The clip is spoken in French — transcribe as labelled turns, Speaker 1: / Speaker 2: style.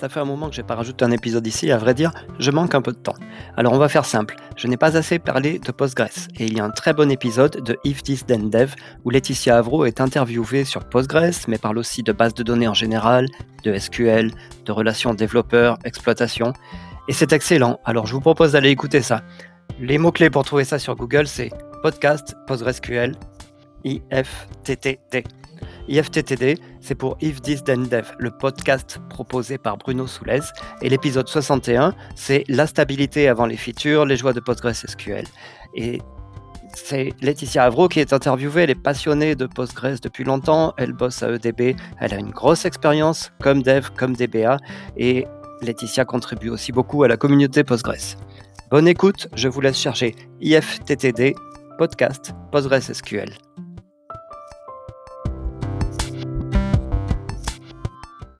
Speaker 1: Ça fait un moment que j'ai pas rajouté un épisode ici, à vrai dire, je manque un peu de temps. Alors on va faire simple. Je n'ai pas assez parlé de Postgres et il y a un très bon épisode de If This Then Dev où Laetitia Avro est interviewée sur Postgres mais parle aussi de bases de données en général, de SQL, de relations développeurs-exploitation. Et c'est excellent, alors je vous propose d'aller écouter ça. Les mots-clés pour trouver ça sur Google, c'est podcast PostgreSQL IFTTD. IFTTD, c'est pour If This Then Dev, le podcast proposé par Bruno Soulez. Et l'épisode 61, c'est la stabilité avant les features, les joies de PostgreSQL. Et c'est Laetitia Avro qui est interviewée. Elle est passionnée de Postgres depuis longtemps. Elle bosse à EDB. Elle a une grosse expérience comme dev, comme DBA. Et Laetitia contribue aussi beaucoup à la communauté Postgres. Bonne écoute, je vous laisse chercher IFTTD, podcast PostgreSQL.